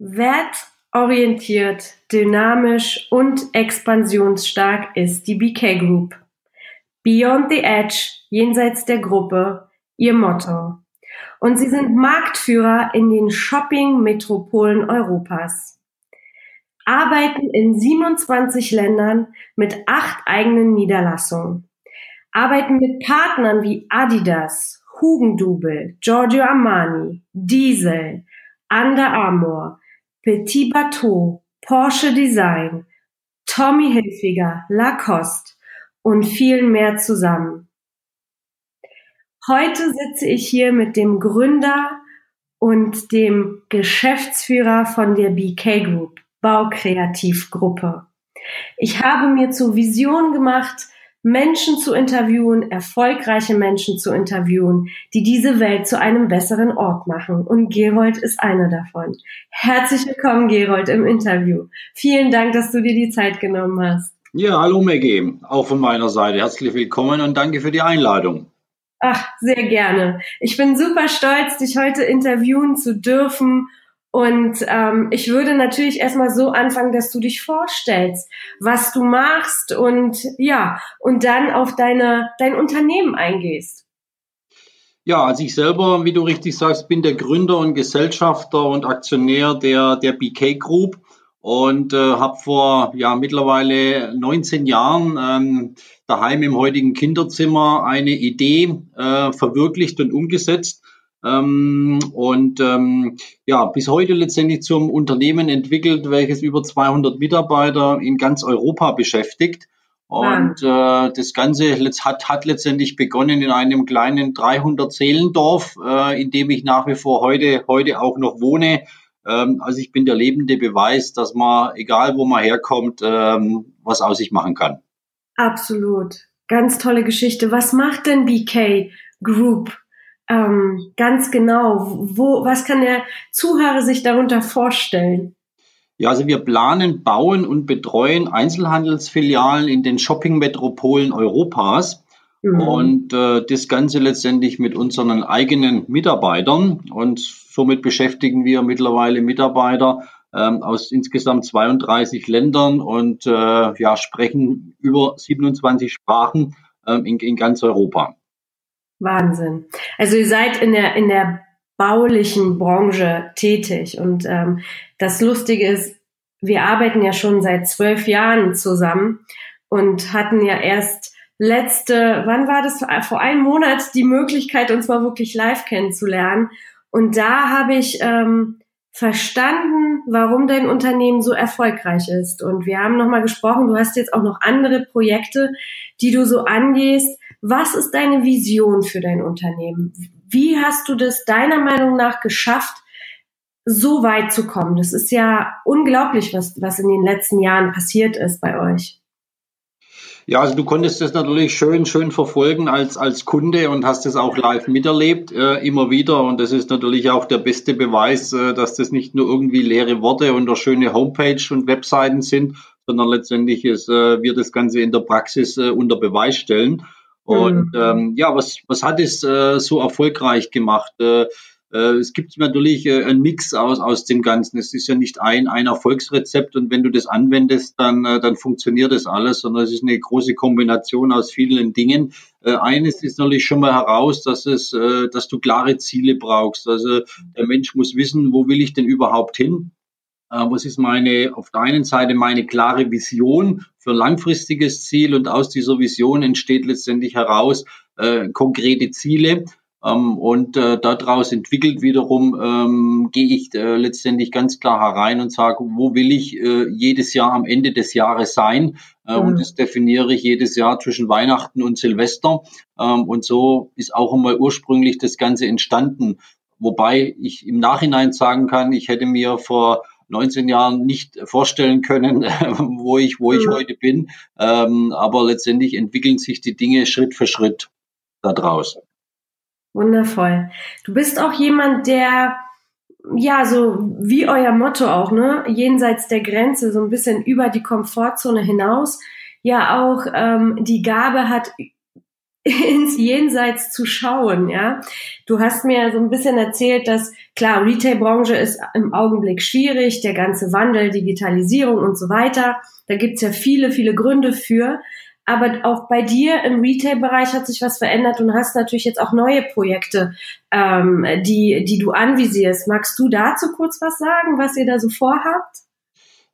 Wertorientiert, dynamisch und expansionsstark ist die BK Group. Beyond the Edge, jenseits der Gruppe, ihr Motto. Und sie sind Marktführer in den Shopping-Metropolen Europas. Arbeiten in 27 Ländern mit acht eigenen Niederlassungen. Arbeiten mit Partnern wie Adidas, Hugendubel, Giorgio Armani, Diesel, Under Armour, Petit Bateau, Porsche Design, Tommy Hilfiger, Lacoste und vielen mehr zusammen. Heute sitze ich hier mit dem Gründer und dem Geschäftsführer von der BK Group, Baukreativgruppe. Ich habe mir zur Vision gemacht, Menschen zu interviewen, erfolgreiche Menschen zu interviewen, die diese Welt zu einem besseren Ort machen. Und Gerold ist einer davon. Herzlich willkommen, Gerold, im Interview. Vielen Dank, dass du dir die Zeit genommen hast. Ja, hallo Maggie, auch von meiner Seite. Herzlich willkommen und danke für die Einladung. Ach, sehr gerne. Ich bin super stolz, dich heute interviewen zu dürfen und ähm, ich würde natürlich erstmal so anfangen, dass du dich vorstellst, was du machst und ja, und dann auf deine, dein Unternehmen eingehst. Ja, also ich selber, wie du richtig sagst, bin der Gründer und Gesellschafter und Aktionär der, der BK Group und äh, habe vor ja mittlerweile 19 Jahren ähm, daheim im heutigen Kinderzimmer eine Idee äh, verwirklicht und umgesetzt ähm, und ähm, ja, bis heute letztendlich zum Unternehmen entwickelt, welches über 200 Mitarbeiter in ganz Europa beschäftigt. Und äh, das Ganze hat, hat letztendlich begonnen in einem kleinen 300 Seelendorf, äh, in dem ich nach wie vor heute, heute auch noch wohne. Ähm, also ich bin der lebende Beweis, dass man, egal wo man herkommt, ähm, was aus sich machen kann. Absolut. Ganz tolle Geschichte. Was macht denn BK Group? Ähm, ganz genau? Wo, was kann der Zuhörer sich darunter vorstellen? Ja, also wir planen, bauen und betreuen Einzelhandelsfilialen in den Shopping-Metropolen Europas. Mhm. Und äh, das Ganze letztendlich mit unseren eigenen Mitarbeitern. Und somit beschäftigen wir mittlerweile Mitarbeiter ähm, aus insgesamt 32 Ländern und äh, ja, sprechen über 27 Sprachen ähm, in, in ganz Europa. Wahnsinn. Also ihr seid in der, in der baulichen Branche tätig. Und ähm, das Lustige ist, wir arbeiten ja schon seit zwölf Jahren zusammen und hatten ja erst letzte, wann war das, vor einem Monat die Möglichkeit, uns mal wirklich live kennenzulernen. Und da habe ich ähm, verstanden, warum dein Unternehmen so erfolgreich ist. Und wir haben nochmal gesprochen, du hast jetzt auch noch andere Projekte, die du so angehst. Was ist deine Vision für dein Unternehmen? Wie hast du das deiner Meinung nach geschafft, so weit zu kommen? Das ist ja unglaublich, was, was in den letzten Jahren passiert ist bei euch. Ja, also du konntest das natürlich schön, schön verfolgen als, als Kunde und hast es auch live miterlebt, äh, immer wieder. Und das ist natürlich auch der beste Beweis, äh, dass das nicht nur irgendwie leere Worte und eine schöne Homepage und Webseiten sind, sondern letztendlich ist, äh, wir das Ganze in der Praxis äh, unter Beweis stellen. Und mhm. ähm, ja, was, was hat es äh, so erfolgreich gemacht? Äh, äh, es gibt natürlich äh, einen Mix aus, aus dem Ganzen. Es ist ja nicht ein, ein Erfolgsrezept und wenn du das anwendest, dann, äh, dann funktioniert das alles, sondern es ist eine große Kombination aus vielen Dingen. Äh, eines ist natürlich schon mal heraus, dass es, äh, dass du klare Ziele brauchst. Also der Mensch muss wissen, wo will ich denn überhaupt hin? Äh, was ist meine, auf der einen Seite meine klare Vision für langfristiges Ziel und aus dieser Vision entsteht letztendlich heraus äh, konkrete Ziele. Ähm, und äh, daraus entwickelt wiederum ähm, gehe ich äh, letztendlich ganz klar herein und sage, wo will ich äh, jedes Jahr am Ende des Jahres sein? Äh, mhm. Und das definiere ich jedes Jahr zwischen Weihnachten und Silvester. Ähm, und so ist auch einmal ursprünglich das Ganze entstanden. Wobei ich im Nachhinein sagen kann, ich hätte mir vor 19 Jahren nicht vorstellen können, wo ich, wo ich mhm. heute bin. Ähm, aber letztendlich entwickeln sich die Dinge Schritt für Schritt da draußen. Wundervoll. Du bist auch jemand, der ja, so wie euer Motto auch, ne, jenseits der Grenze, so ein bisschen über die Komfortzone hinaus, ja auch ähm, die Gabe hat, ins Jenseits zu schauen, ja. Du hast mir so ein bisschen erzählt, dass klar, Retail-Branche ist im Augenblick schwierig, der ganze Wandel, Digitalisierung und so weiter. Da gibt's ja viele, viele Gründe für. Aber auch bei dir im Retail-Bereich hat sich was verändert und hast natürlich jetzt auch neue Projekte, ähm, die, die du anvisierst. Magst du dazu kurz was sagen, was ihr da so vorhabt?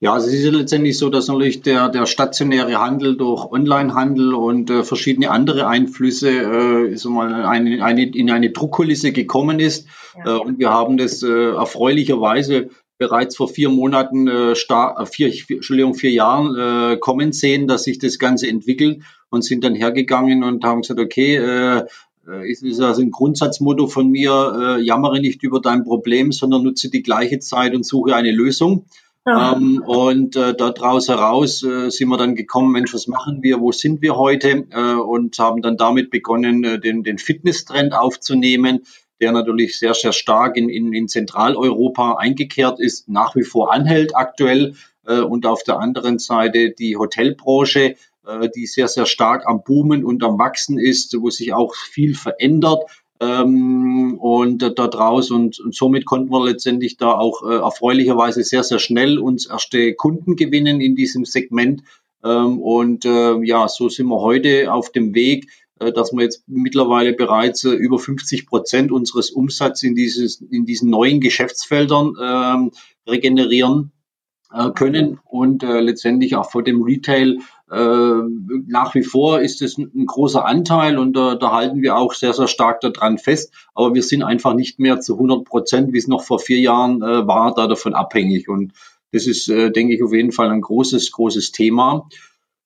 Ja, es ist letztendlich so, dass natürlich der, der stationäre Handel durch Onlinehandel und äh, verschiedene andere Einflüsse äh, so mal eine, eine, in eine Druckkulisse gekommen ist. Ja. Äh, und wir haben das äh, erfreulicherweise bereits vor vier Monaten, äh, star äh, vier, vier, Entschuldigung, vier Jahren äh, kommen sehen, dass sich das Ganze entwickelt und sind dann hergegangen und haben gesagt, okay, äh, äh ist, ist also ein Grundsatzmotto von mir, äh, jammere nicht über dein Problem, sondern nutze die gleiche Zeit und suche eine Lösung. Ähm, und äh, daraus heraus äh, sind wir dann gekommen, Mensch, was machen wir, wo sind wir heute? Äh, und haben dann damit begonnen, äh, den, den Fitnesstrend aufzunehmen, der natürlich sehr, sehr stark in, in, in Zentraleuropa eingekehrt ist, nach wie vor anhält aktuell. Äh, und auf der anderen Seite die Hotelbranche, äh, die sehr, sehr stark am Boomen und am Wachsen ist, wo sich auch viel verändert ähm, und äh, dort raus und, und, somit konnten wir letztendlich da auch äh, erfreulicherweise sehr, sehr schnell uns erste Kunden gewinnen in diesem Segment. Ähm, und äh, ja, so sind wir heute auf dem Weg, äh, dass wir jetzt mittlerweile bereits äh, über 50 Prozent unseres Umsatzes in, dieses, in diesen neuen Geschäftsfeldern ähm, regenerieren äh, können und letztendlich auch vor dem Retail nach wie vor ist es ein großer Anteil und äh, da halten wir auch sehr, sehr stark daran fest. Aber wir sind einfach nicht mehr zu 100 Prozent, wie es noch vor vier Jahren äh, war, da davon abhängig. Und das ist, äh, denke ich, auf jeden Fall ein großes, großes Thema.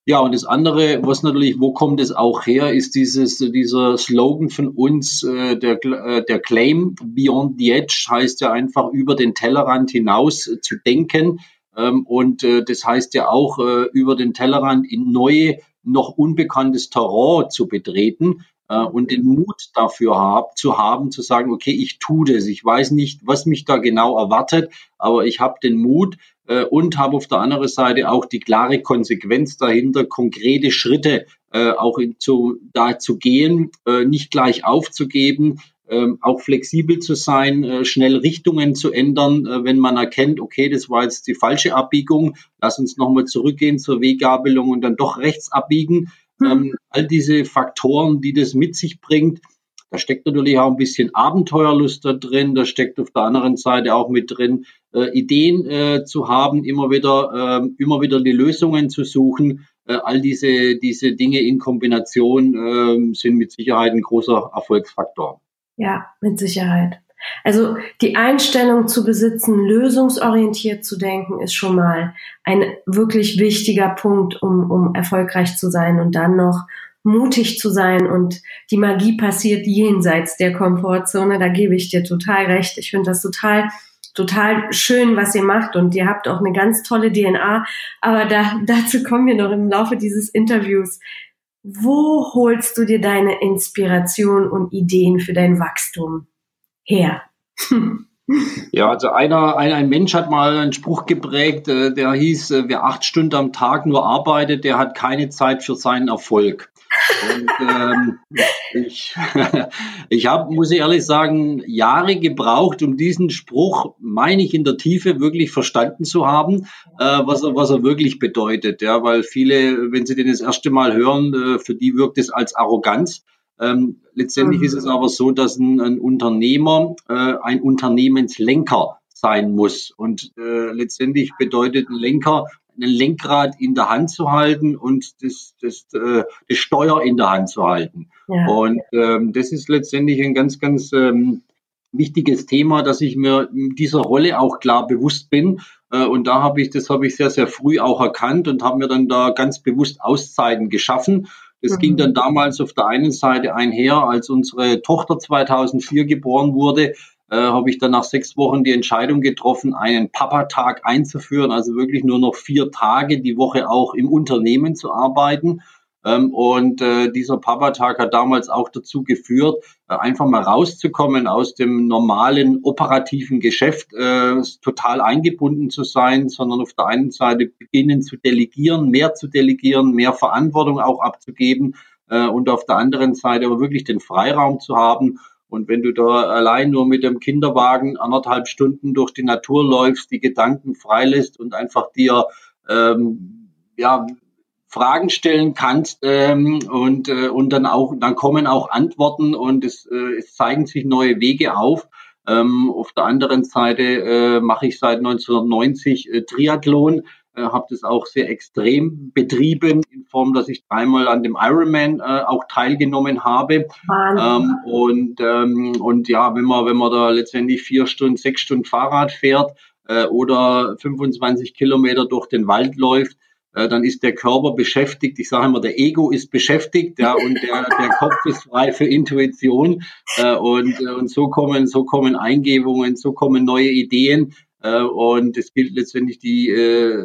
Ja, und das andere, was natürlich, wo kommt es auch her, ist dieses, dieser Slogan von uns, äh, der, äh, der Claim Beyond the Edge heißt ja einfach über den Tellerrand hinaus äh, zu denken. Ähm, und äh, das heißt ja auch, äh, über den Tellerrand in neue, noch unbekanntes Terrain zu betreten äh, und den Mut dafür hab, zu haben, zu sagen, okay, ich tue das. Ich weiß nicht, was mich da genau erwartet, aber ich habe den Mut äh, und habe auf der anderen Seite auch die klare Konsequenz dahinter, konkrete Schritte äh, auch in, zu, da zu gehen, äh, nicht gleich aufzugeben, ähm, auch flexibel zu sein, äh, schnell Richtungen zu ändern, äh, wenn man erkennt, okay, das war jetzt die falsche Abbiegung, lass uns nochmal zurückgehen zur Weggabelung und dann doch rechts abbiegen. Mhm. Ähm, all diese Faktoren, die das mit sich bringt, da steckt natürlich auch ein bisschen Abenteuerlust da drin, da steckt auf der anderen Seite auch mit drin, äh, Ideen zu haben, immer wieder, äh, immer wieder die Lösungen zu suchen. All diese, diese Dinge in Kombination äh, sind mit Sicherheit ein großer Erfolgsfaktor. Ja, mit Sicherheit. Also die Einstellung zu besitzen, lösungsorientiert zu denken, ist schon mal ein wirklich wichtiger Punkt, um, um erfolgreich zu sein und dann noch mutig zu sein und die Magie passiert jenseits der Komfortzone. Da gebe ich dir total recht. Ich finde das total total schön, was ihr macht und ihr habt auch eine ganz tolle DNA. Aber da, dazu kommen wir noch im Laufe dieses Interviews. Wo holst du dir deine Inspiration und Ideen für dein Wachstum her? Ja, also einer, ein, ein Mensch hat mal einen Spruch geprägt, äh, der hieß, äh, wer acht Stunden am Tag nur arbeitet, der hat keine Zeit für seinen Erfolg. Und ähm, ich, ich habe, muss ich ehrlich sagen, Jahre gebraucht, um diesen Spruch, meine ich, in der Tiefe wirklich verstanden zu haben, äh, was, er, was er wirklich bedeutet. Ja, weil viele, wenn sie den das erste Mal hören, äh, für die wirkt es als Arroganz. Ähm, letztendlich mhm. ist es mhm. aber so, dass ein, ein Unternehmer äh, ein Unternehmenslenker sein muss. Und äh, letztendlich bedeutet ein Lenker, ein Lenkrad in der Hand zu halten und das, das, äh, das Steuer in der Hand zu halten. Ja. Und ähm, das ist letztendlich ein ganz, ganz ähm, wichtiges Thema, dass ich mir dieser Rolle auch klar bewusst bin. Äh, und da habe ich, das habe ich sehr, sehr früh auch erkannt und habe mir dann da ganz bewusst Auszeiten geschaffen das mhm. ging dann damals auf der einen Seite einher, als unsere Tochter 2004 geboren wurde, äh, habe ich dann nach sechs Wochen die Entscheidung getroffen, einen Papa-Tag einzuführen, also wirklich nur noch vier Tage die Woche auch im Unternehmen zu arbeiten. Ähm, und äh, dieser Papa-Tag hat damals auch dazu geführt, äh, einfach mal rauszukommen aus dem normalen operativen Geschäft, äh, total eingebunden zu sein, sondern auf der einen Seite beginnen zu delegieren, mehr zu delegieren, mehr Verantwortung auch abzugeben, äh, und auf der anderen Seite aber wirklich den Freiraum zu haben. Und wenn du da allein nur mit dem Kinderwagen anderthalb Stunden durch die Natur läufst, die Gedanken freilässt und einfach dir ähm, ja Fragen stellen kannst ähm, und äh, und dann auch dann kommen auch Antworten und es, äh, es zeigen sich neue Wege auf. Ähm, auf der anderen Seite äh, mache ich seit 1990 äh, Triathlon äh, habe das auch sehr extrem betrieben, in Form, dass ich dreimal an dem Ironman äh, auch teilgenommen habe. Ähm, und, ähm, und ja, wenn man, wenn man da letztendlich vier Stunden, sechs Stunden Fahrrad fährt äh, oder 25 Kilometer durch den Wald läuft, äh, dann ist der Körper beschäftigt. Ich sage immer, der Ego ist beschäftigt, ja, und der, der Kopf ist frei für Intuition. Äh, und, und so kommen, so kommen Eingebungen, so kommen neue Ideen. Äh, und es gilt letztendlich die äh,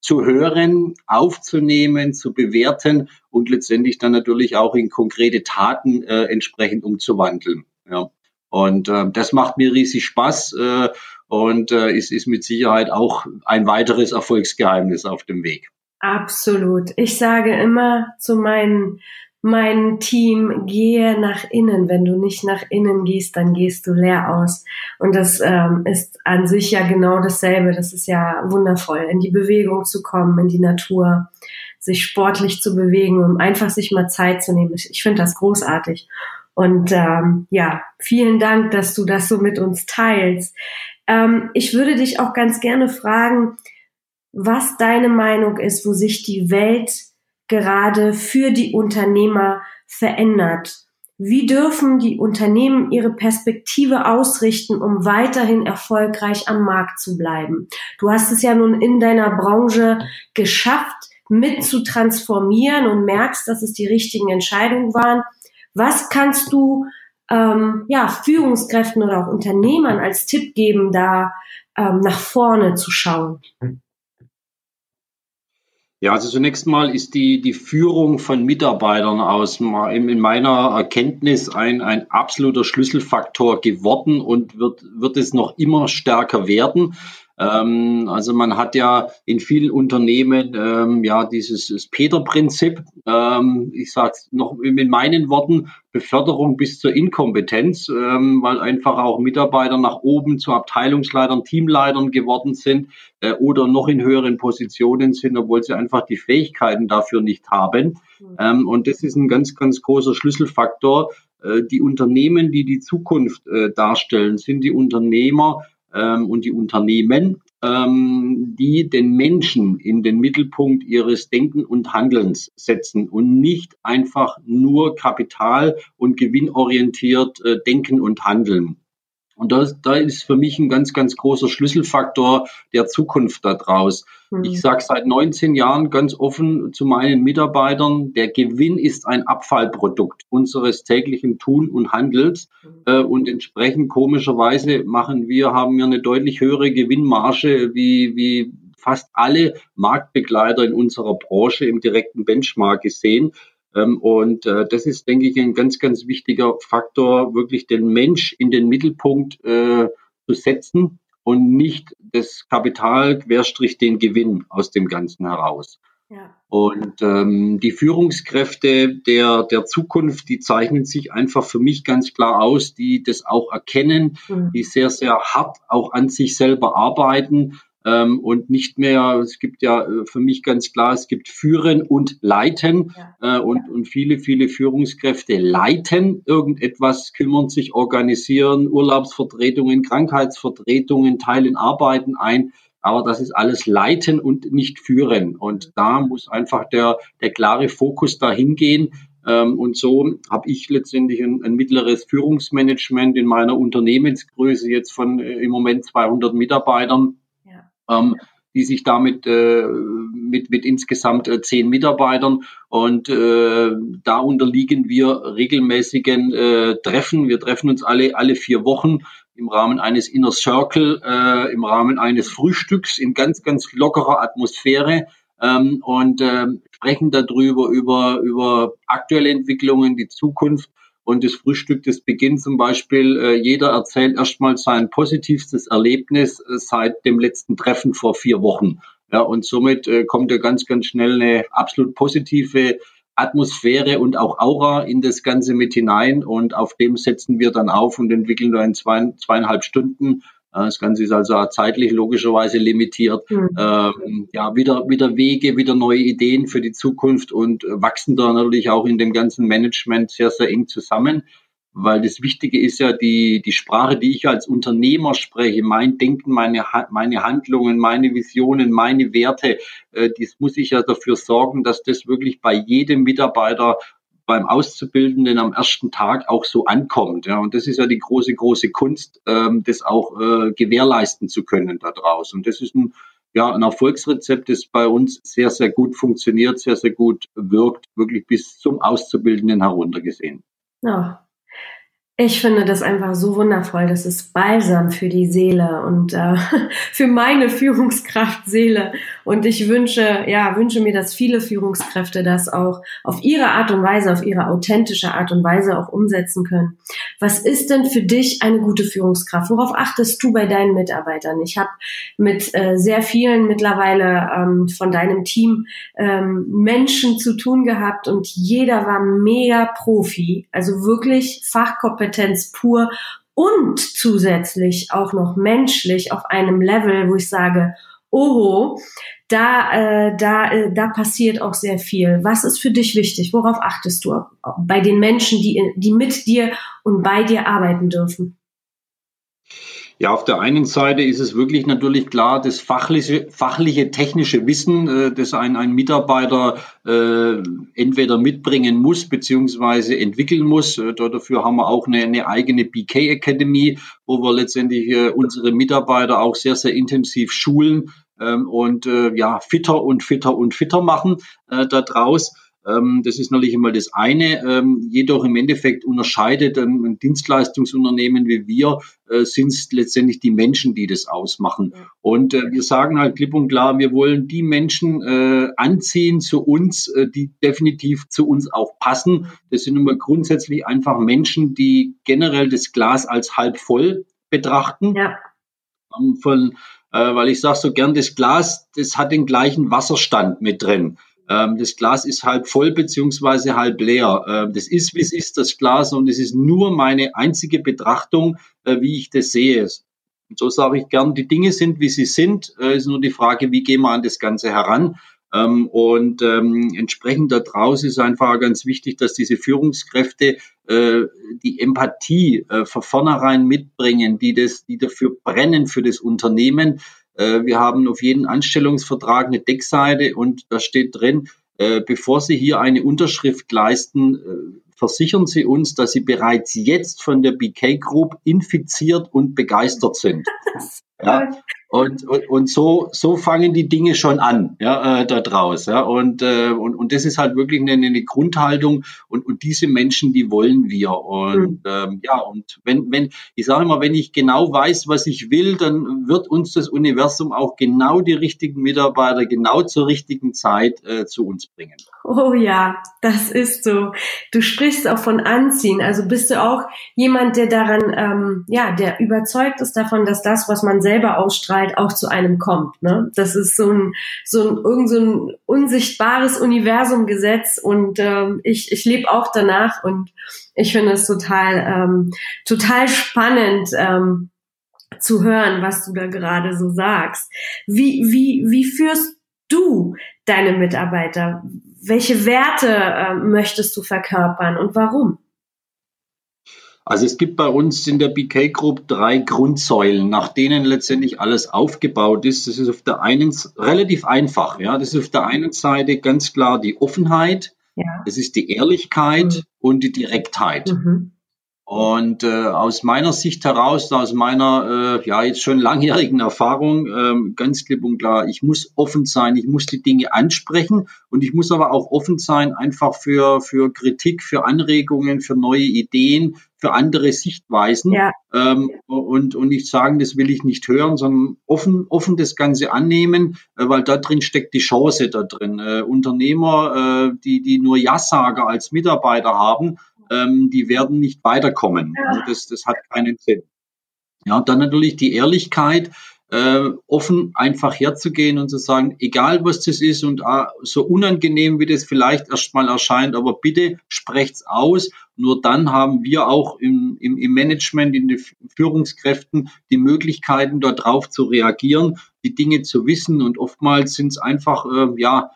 zu hören, aufzunehmen, zu bewerten und letztendlich dann natürlich auch in konkrete Taten äh, entsprechend umzuwandeln. Ja. Und äh, das macht mir riesig Spaß äh, und äh, ist, ist mit Sicherheit auch ein weiteres Erfolgsgeheimnis auf dem Weg. Absolut. Ich sage immer zu meinen mein Team, gehe nach innen. Wenn du nicht nach innen gehst, dann gehst du leer aus. Und das ähm, ist an sich ja genau dasselbe. Das ist ja wundervoll, in die Bewegung zu kommen, in die Natur, sich sportlich zu bewegen, um einfach sich mal Zeit zu nehmen. Ich, ich finde das großartig. Und ähm, ja, vielen Dank, dass du das so mit uns teilst. Ähm, ich würde dich auch ganz gerne fragen, was deine Meinung ist, wo sich die Welt gerade für die Unternehmer verändert? Wie dürfen die Unternehmen ihre Perspektive ausrichten, um weiterhin erfolgreich am Markt zu bleiben? Du hast es ja nun in deiner Branche geschafft, mit zu transformieren und merkst, dass es die richtigen Entscheidungen waren. Was kannst du ähm, ja, Führungskräften oder auch Unternehmern als Tipp geben, da ähm, nach vorne zu schauen? Ja, also zunächst mal ist die, die Führung von Mitarbeitern aus in meiner Erkenntnis ein, ein absoluter Schlüsselfaktor geworden und wird, wird es noch immer stärker werden. Ähm, also man hat ja in vielen Unternehmen ähm, ja dieses Peter-Prinzip. Ähm, ich sage es noch in meinen Worten, Beförderung bis zur Inkompetenz, ähm, weil einfach auch Mitarbeiter nach oben zu Abteilungsleitern, Teamleitern geworden sind äh, oder noch in höheren Positionen sind, obwohl sie einfach die Fähigkeiten dafür nicht haben. Mhm. Ähm, und das ist ein ganz, ganz großer Schlüsselfaktor. Äh, die Unternehmen, die die Zukunft äh, darstellen, sind die Unternehmer, ähm, und die Unternehmen, ähm, die den Menschen in den Mittelpunkt ihres Denken und Handelns setzen und nicht einfach nur kapital- und gewinnorientiert äh, denken und handeln. Und das, da ist für mich ein ganz, ganz großer Schlüsselfaktor der Zukunft daraus. Mhm. Ich sage seit 19 Jahren ganz offen zu meinen Mitarbeitern, der Gewinn ist ein Abfallprodukt unseres täglichen Tun und Handels. Mhm. Äh, und entsprechend komischerweise machen wir, haben wir eine deutlich höhere Gewinnmarge wie, wie fast alle Marktbegleiter in unserer Branche im direkten Benchmark gesehen. Ähm, und äh, das ist, denke ich, ein ganz, ganz wichtiger Faktor, wirklich den Mensch in den Mittelpunkt äh, zu setzen und nicht das Kapital querstrich den Gewinn aus dem Ganzen heraus. Ja. Und ähm, die Führungskräfte der, der Zukunft, die zeichnen sich einfach für mich ganz klar aus, die das auch erkennen, mhm. die sehr, sehr hart auch an sich selber arbeiten ähm, und nicht mehr, es gibt ja äh, für mich ganz klar, es gibt Führen und Leiten ja. äh, und, und viele, viele Führungskräfte leiten irgendetwas, kümmern sich, organisieren Urlaubsvertretungen, Krankheitsvertretungen, teilen Arbeiten ein. Aber das ist alles Leiten und nicht Führen. Und da muss einfach der, der klare Fokus dahin gehen. Ähm, und so habe ich letztendlich ein, ein, mittleres Führungsmanagement in meiner Unternehmensgröße jetzt von äh, im Moment 200 Mitarbeitern ähm, die sich damit äh, mit, mit insgesamt äh, zehn Mitarbeitern und äh, da unterliegen wir regelmäßigen äh, Treffen. Wir treffen uns alle alle vier Wochen im Rahmen eines Inner Circle, äh, im Rahmen eines Frühstücks in ganz ganz lockerer Atmosphäre ähm, und äh, sprechen darüber über über aktuelle Entwicklungen, die Zukunft und das Frühstück, das beginnt zum Beispiel, äh, jeder erzählt erstmal sein positivstes Erlebnis äh, seit dem letzten Treffen vor vier Wochen. Ja, und somit äh, kommt ja ganz, ganz schnell eine absolut positive Atmosphäre und auch Aura in das Ganze mit hinein und auf dem setzen wir dann auf und entwickeln da in zwei, zweieinhalb Stunden. Äh, das Ganze ist also zeitlich logischerweise limitiert. Mhm. Ähm, ja, wieder, wieder Wege, wieder neue Ideen für die Zukunft und wachsen da natürlich auch in dem ganzen Management sehr, sehr eng zusammen weil das Wichtige ist ja die, die Sprache, die ich als Unternehmer spreche, mein Denken, meine, meine Handlungen, meine Visionen, meine Werte, äh, das muss ich ja dafür sorgen, dass das wirklich bei jedem Mitarbeiter beim Auszubildenden am ersten Tag auch so ankommt. Ja, und das ist ja die große, große Kunst, ähm, das auch äh, gewährleisten zu können da draußen. Und das ist ein, ja, ein Erfolgsrezept, das bei uns sehr, sehr gut funktioniert, sehr, sehr gut wirkt, wirklich bis zum Auszubildenden heruntergesehen. Ja, ich finde das einfach so wundervoll. Das ist Balsam für die Seele und äh, für meine Führungskraft Seele. Und ich wünsche, ja, wünsche mir, dass viele Führungskräfte das auch auf ihre Art und Weise, auf ihre authentische Art und Weise auch umsetzen können. Was ist denn für dich eine gute Führungskraft? Worauf achtest du bei deinen Mitarbeitern? Ich habe mit äh, sehr vielen mittlerweile ähm, von deinem Team ähm, Menschen zu tun gehabt und jeder war mega Profi, also wirklich Fachkompetenz Kompetenz pur und zusätzlich auch noch menschlich auf einem Level, wo ich sage, oho, da, äh, da, äh, da passiert auch sehr viel. Was ist für dich wichtig? Worauf achtest du bei den Menschen, die, die mit dir und bei dir arbeiten dürfen? Ja, auf der einen Seite ist es wirklich natürlich klar, das fachliche, fachliche technische Wissen, äh, das ein, ein Mitarbeiter äh, entweder mitbringen muss beziehungsweise entwickeln muss. Äh, dafür haben wir auch eine, eine eigene BK Academy, wo wir letztendlich äh, unsere Mitarbeiter auch sehr, sehr intensiv schulen ähm, und äh, ja, fitter und fitter und fitter machen äh, da draus. Ähm, das ist natürlich einmal das eine. Ähm, jedoch im Endeffekt unterscheidet ein Dienstleistungsunternehmen wie wir, äh, sind es letztendlich die Menschen, die das ausmachen. Und äh, wir sagen halt klipp und klar, wir wollen die Menschen äh, anziehen zu uns, die definitiv zu uns auch passen. Das sind immer grundsätzlich einfach Menschen, die generell das Glas als halb voll betrachten. Ja. Ähm, von, weil ich sage so gern, das Glas, das hat den gleichen Wasserstand mit drin. Ähm, das Glas ist halb voll beziehungsweise halb leer. Ähm, das ist, wie es ist, das Glas, und es ist nur meine einzige Betrachtung, äh, wie ich das sehe. Und so sage ich gern, die Dinge sind, wie sie sind. Es äh, ist nur die Frage, wie gehen wir an das Ganze heran. Ähm, und entsprechend daraus ist einfach ganz wichtig, dass diese Führungskräfte äh, die Empathie von vornherein mitbringen, die das, die dafür brennen für das Unternehmen, wir haben auf jeden Anstellungsvertrag eine Deckseite und da steht drin, äh, bevor Sie hier eine Unterschrift leisten, äh, versichern Sie uns, dass Sie bereits jetzt von der BK Group infiziert und begeistert sind. Ja, und, und, und so, so fangen die Dinge schon an, ja, äh, da draus. Ja, und, äh, und, und das ist halt wirklich eine, eine Grundhaltung und, und diese Menschen, die wollen wir. Und mhm. ähm, ja, und wenn, wenn, ich sage immer, wenn ich genau weiß, was ich will, dann wird uns das Universum auch genau die richtigen Mitarbeiter genau zur richtigen Zeit äh, zu uns bringen. Oh ja, das ist so. Du sprichst auch von Anziehen. Also bist du auch jemand, der daran, ähm, ja, der überzeugt ist davon, dass das, was man selber ausstrahlt, auch zu einem kommt. Ne? Das ist so ein, so ein, irgend so ein unsichtbares Universumgesetz und ähm, ich, ich lebe auch danach und ich finde es total, ähm, total spannend. Ähm, zu hören, was du da gerade so sagst. Wie, wie, wie führst du deine Mitarbeiter? Welche Werte äh, möchtest du verkörpern und warum? Also es gibt bei uns in der BK Group drei Grundsäulen, nach denen letztendlich alles aufgebaut ist. Das ist auf der einen relativ einfach. Ja, das ist auf der einen Seite ganz klar die Offenheit, ja. das ist die Ehrlichkeit mhm. und die Direktheit. Mhm. Und äh, aus meiner Sicht heraus, aus meiner äh, ja jetzt schon langjährigen Erfahrung, ähm, ganz klipp und klar, ich muss offen sein, ich muss die Dinge ansprechen und ich muss aber auch offen sein einfach für für Kritik, für Anregungen, für neue Ideen, für andere Sichtweisen ja. ähm, und und nicht sagen, das will ich nicht hören, sondern offen offen das Ganze annehmen, äh, weil da drin steckt die Chance da drin. Äh, Unternehmer, äh, die die nur Ja-Sager als Mitarbeiter haben ähm, die werden nicht weiterkommen. Also das, das hat keinen Sinn. Ja, und dann natürlich die Ehrlichkeit. äh, offen einfach herzugehen und zu sagen, egal was das ist und äh, so unangenehm wie das vielleicht erstmal erscheint, aber bitte sprecht's aus. Nur dann haben wir auch im, im, im Management, in den Führungskräften die Möglichkeiten, darauf zu reagieren, die Dinge zu wissen. Und oftmals sind es einfach, äh, ja,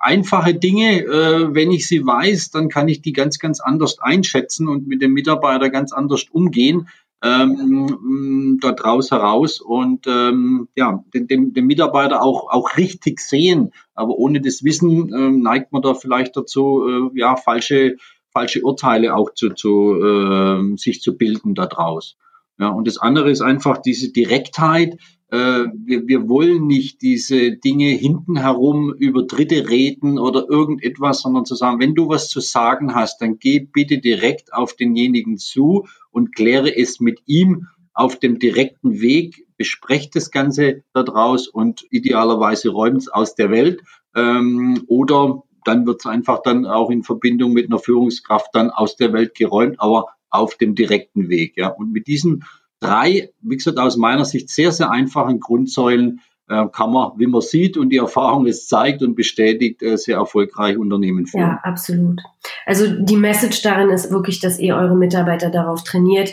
einfache Dinge, äh, wenn ich sie weiß, dann kann ich die ganz, ganz anders einschätzen und mit dem Mitarbeiter ganz anders umgehen, ähm, dort raus heraus und ähm, ja, den, den, den Mitarbeiter auch, auch richtig sehen. Aber ohne das Wissen äh, neigt man da vielleicht dazu, äh, ja, falsche, falsche Urteile auch zu, zu äh, sich zu bilden daraus. Ja, und das andere ist einfach diese Direktheit. Äh, wir, wir wollen nicht diese Dinge hinten herum über Dritte reden oder irgendetwas, sondern zu sagen, wenn du was zu sagen hast, dann geh bitte direkt auf denjenigen zu und kläre es mit ihm auf dem direkten Weg, besprecht das Ganze daraus und idealerweise räumt es aus der Welt. Ähm, oder dann wird es einfach dann auch in Verbindung mit einer Führungskraft dann aus der Welt geräumt, aber auf dem direkten Weg. Ja. Und mit diesen drei, wie gesagt, aus meiner Sicht sehr, sehr einfachen Grundsäulen äh, kann man, wie man sieht und die Erfahrung es zeigt und bestätigt, äh, sehr erfolgreich Unternehmen führen. Ja, absolut. Also die Message darin ist wirklich, dass ihr eure Mitarbeiter darauf trainiert,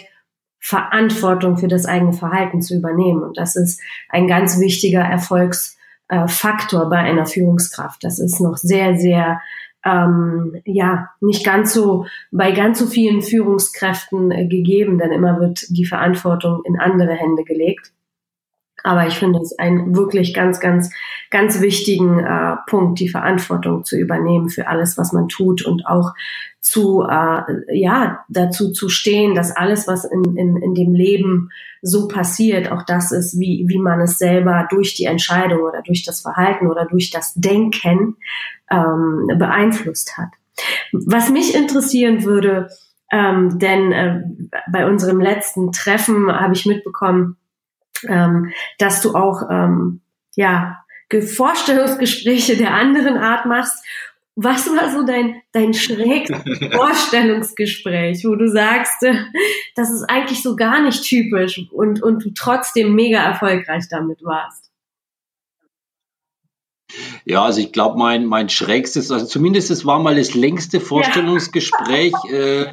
Verantwortung für das eigene Verhalten zu übernehmen. Und das ist ein ganz wichtiger Erfolgsfaktor bei einer Führungskraft. Das ist noch sehr, sehr ähm, ja nicht ganz so bei ganz so vielen Führungskräften äh, gegeben, denn immer wird die Verantwortung in andere Hände gelegt. Aber ich finde es einen wirklich ganz, ganz, ganz wichtigen äh, Punkt, die Verantwortung zu übernehmen für alles, was man tut und auch zu, äh, ja, dazu zu stehen, dass alles, was in, in, in dem Leben so passiert, auch das ist, wie, wie man es selber durch die Entscheidung oder durch das Verhalten oder durch das Denken ähm, beeinflusst hat. Was mich interessieren würde, ähm, denn äh, bei unserem letzten Treffen habe ich mitbekommen, ähm, dass du auch ähm, ja Vorstellungsgespräche der anderen Art machst. Was war so dein dein schräg Vorstellungsgespräch, wo du sagst, äh, das ist eigentlich so gar nicht typisch und und du trotzdem mega erfolgreich damit warst? Ja, also ich glaube, mein, mein schrägstes, also zumindest es war mal das längste Vorstellungsgespräch äh,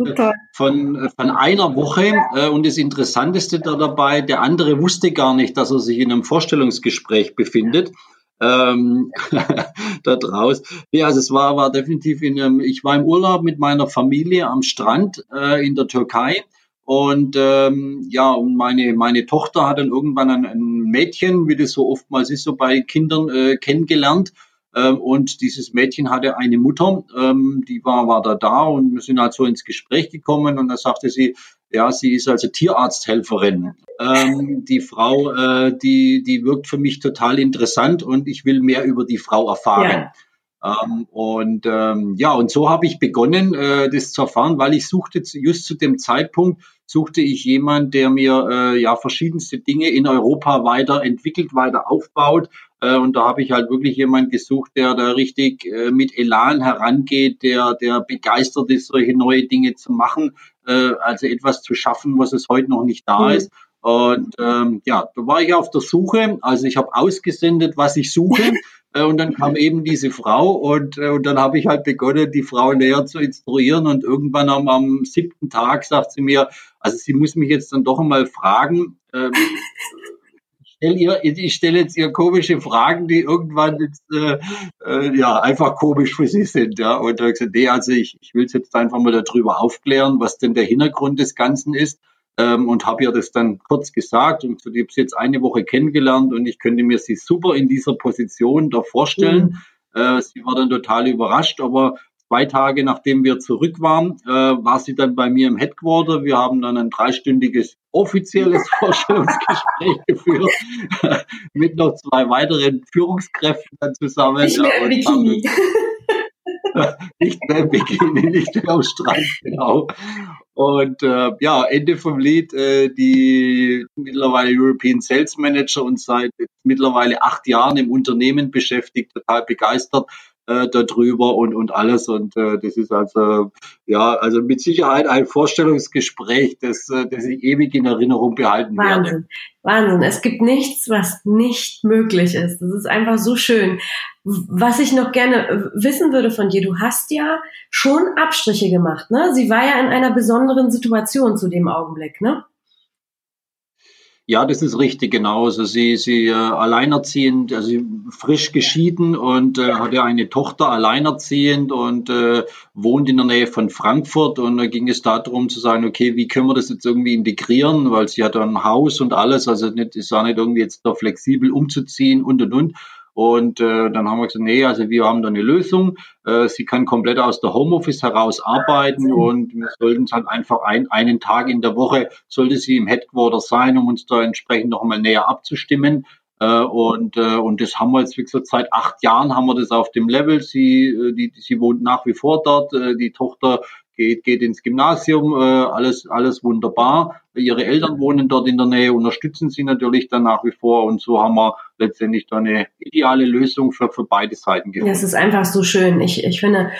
von, von einer Woche. Äh, und das Interessanteste da dabei, der andere wusste gar nicht, dass er sich in einem Vorstellungsgespräch befindet. Ähm, da draus. Ja, also es war, war definitiv in einem, ich war im Urlaub mit meiner Familie am Strand äh, in der Türkei und ähm, ja, und meine, meine Tochter hat dann irgendwann ein, ein Mädchen, wie das so oftmals ist, so bei Kindern äh, kennengelernt. Ähm, und dieses Mädchen hatte eine Mutter, ähm, die war, war da da und wir sind halt so ins Gespräch gekommen und da sagte sie, ja, sie ist also Tierarzthelferin. Ähm, die Frau, äh, die, die wirkt für mich total interessant und ich will mehr über die Frau erfahren. Ja. Ähm, und ähm, ja, und so habe ich begonnen, äh, das zu erfahren, weil ich suchte just zu dem Zeitpunkt suchte ich jemand, der mir äh, ja verschiedenste Dinge in Europa weiterentwickelt, weiter aufbaut. Äh, und da habe ich halt wirklich jemand gesucht, der da richtig äh, mit Elan herangeht, der, der begeistert ist, solche neue Dinge zu machen, äh, also etwas zu schaffen, was es heute noch nicht da mhm. ist. Und ähm, ja, da war ich auf der Suche. Also ich habe ausgesendet, was ich suche. Äh, und dann kam eben diese Frau und, äh, und dann habe ich halt begonnen, die Frau näher zu instruieren. Und irgendwann am, am siebten Tag sagt sie mir, also sie muss mich jetzt dann doch einmal fragen. Ähm, ich stelle jetzt ihr komische Fragen, die irgendwann jetzt, äh, äh, ja einfach komisch für sie sind. Ja. Und da habe ich gesagt, nee, also ich, ich will jetzt einfach mal darüber aufklären, was denn der Hintergrund des Ganzen ist ähm, und habe ihr das dann kurz gesagt und ich habe sie jetzt eine Woche kennengelernt und ich könnte mir sie super in dieser Position da vorstellen. Mhm. Äh, sie war dann total überrascht, aber zwei Tage nachdem wir zurück waren, äh, war sie dann bei mir im Headquarter. Wir haben dann ein dreistündiges offizielles Vorstellungsgespräch geführt mit noch zwei weiteren Führungskräften dann zusammen. Nicht mehr im Bikini. nicht mehr im Bikini, nicht mehr am Strand, genau. Und äh, ja, Ende vom Lied, äh, die mittlerweile European Sales Manager und seit mittlerweile acht Jahren im Unternehmen beschäftigt, total begeistert, äh, darüber und, und alles. Und äh, das ist also, ja, also mit Sicherheit ein Vorstellungsgespräch, das, äh, das ich ewig in Erinnerung behalten Wahnsinn. werde. Wahnsinn. Es gibt nichts, was nicht möglich ist. Das ist einfach so schön. Was ich noch gerne wissen würde von dir, du hast ja schon Abstriche gemacht, ne? Sie war ja in einer besonderen Situation zu dem Augenblick, ne? Ja, das ist richtig, genau. Also sie, sie äh, alleinerziehend, also frisch geschieden und äh, hat ja eine Tochter alleinerziehend und äh, wohnt in der Nähe von Frankfurt. Und da ging es darum zu sagen, okay, wie können wir das jetzt irgendwie integrieren, weil sie hat ein Haus und alles, also nicht, ist auch nicht irgendwie jetzt da flexibel umzuziehen und und und. Und äh, dann haben wir gesagt, nee, also wir haben da eine Lösung. Äh, sie kann komplett aus der Homeoffice heraus arbeiten und wir sollten es halt einfach ein, einen Tag in der Woche, sollte sie im Headquarter sein, um uns da entsprechend noch einmal näher abzustimmen. Äh, und, äh, und das haben wir jetzt, wie gesagt, seit acht Jahren haben wir das auf dem Level. Sie, äh, die, sie wohnt nach wie vor dort. Äh, die Tochter geht, geht ins Gymnasium, äh, alles, alles wunderbar. Ihre Eltern wohnen dort in der Nähe, unterstützen sie natürlich dann nach wie vor und so haben wir letztendlich da eine ideale Lösung für, für beide Seiten gefunden. Das ist einfach so schön. Ich, ich finde,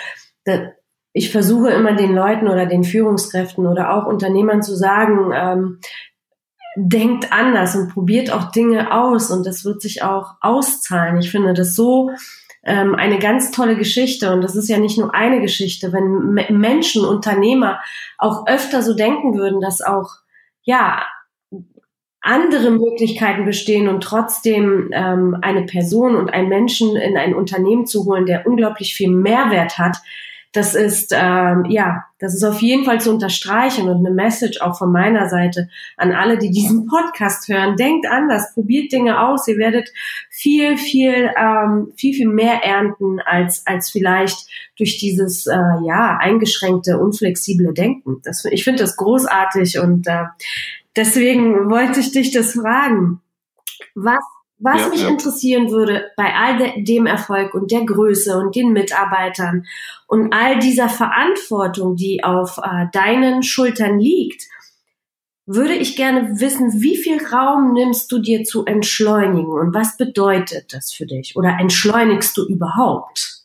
ich versuche immer den Leuten oder den Führungskräften oder auch Unternehmern zu sagen, ähm, denkt anders und probiert auch Dinge aus und das wird sich auch auszahlen. Ich finde das so ähm, eine ganz tolle Geschichte. Und das ist ja nicht nur eine Geschichte. Wenn M Menschen, Unternehmer auch öfter so denken würden, dass auch, ja, andere Möglichkeiten bestehen und trotzdem ähm, eine Person und einen Menschen in ein Unternehmen zu holen, der unglaublich viel Mehrwert hat, das ist ähm, ja, das ist auf jeden Fall zu unterstreichen und eine Message auch von meiner Seite an alle, die diesen Podcast hören. Denkt anders, probiert Dinge aus. Ihr werdet viel, viel, ähm, viel, viel mehr ernten als als vielleicht durch dieses äh, ja eingeschränkte, unflexible Denken. Das, ich finde das großartig und äh, deswegen wollte ich dich das fragen. Was was ja, mich ja. interessieren würde bei all dem Erfolg und der Größe und den Mitarbeitern und all dieser Verantwortung, die auf äh, deinen Schultern liegt, würde ich gerne wissen, wie viel Raum nimmst du dir zu entschleunigen und was bedeutet das für dich? Oder entschleunigst du überhaupt?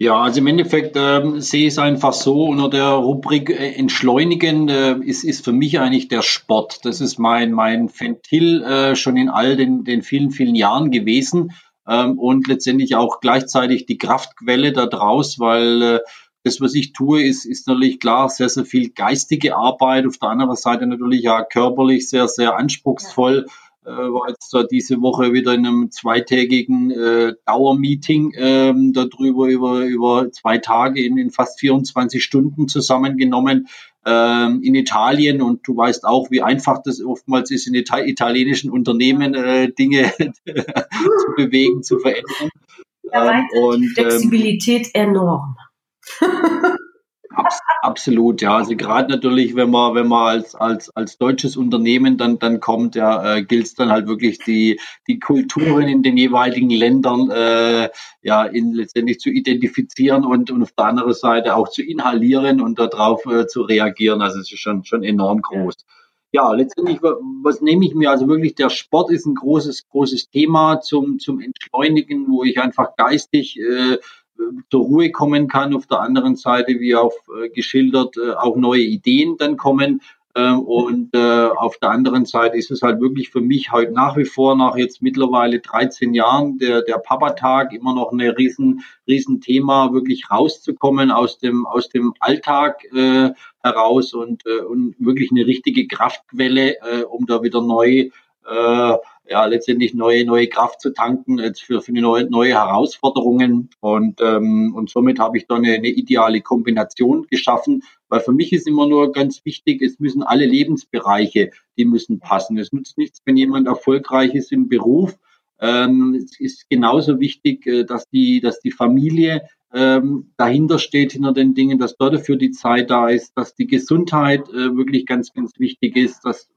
Ja, also im Endeffekt ähm, sehe ich es einfach so unter der Rubrik äh, Entschleunigen äh, ist, ist für mich eigentlich der Sport. Das ist mein, mein Ventil äh, schon in all den, den vielen, vielen Jahren gewesen ähm, und letztendlich auch gleichzeitig die Kraftquelle da draus, weil äh, das, was ich tue, ist, ist natürlich klar sehr, sehr viel geistige Arbeit, auf der anderen Seite natürlich ja körperlich sehr, sehr anspruchsvoll. Ja äh, war jetzt da diese Woche wieder in einem zweitägigen äh, Dauermeeting ähm, darüber über, über zwei Tage in, in fast 24 Stunden zusammengenommen ähm, in Italien und du weißt auch, wie einfach das oftmals ist, in Ita italienischen Unternehmen äh, Dinge zu bewegen, zu verändern. Ähm, und, ähm, Flexibilität enorm. Abs absolut, ja. Also gerade natürlich, wenn man, wenn man als, als, als deutsches Unternehmen dann, dann kommt, ja, äh, gilt es dann halt wirklich die, die Kulturen in den jeweiligen Ländern äh, ja in, letztendlich zu identifizieren und, und auf der anderen Seite auch zu inhalieren und darauf äh, zu reagieren. Also es ist schon, schon enorm groß. Ja, letztendlich, was nehme ich mir? Also wirklich, der Sport ist ein großes, großes Thema zum, zum Entschleunigen, wo ich einfach geistig äh, zur Ruhe kommen kann. Auf der anderen Seite, wie auch äh, geschildert, äh, auch neue Ideen dann kommen. Ähm, und äh, auf der anderen Seite ist es halt wirklich für mich halt nach wie vor, nach jetzt mittlerweile 13 Jahren, der, der Papa-Tag immer noch ein riesen, riesen Thema, wirklich rauszukommen aus dem, aus dem Alltag heraus und, und wirklich eine richtige Kraftquelle, um da wieder neu ja, letztendlich neue, neue Kraft zu tanken jetzt für, für neue, neue Herausforderungen. Und, ähm, und somit habe ich da eine, eine ideale Kombination geschaffen, weil für mich ist immer nur ganz wichtig, es müssen alle Lebensbereiche, die müssen passen. Es nützt nichts, wenn jemand erfolgreich ist im Beruf. Ähm, es ist genauso wichtig, äh, dass die, dass die Familie ähm, dahinter steht, hinter den Dingen, dass dort dafür die Zeit da ist, dass die Gesundheit äh, wirklich ganz, ganz wichtig ist, dass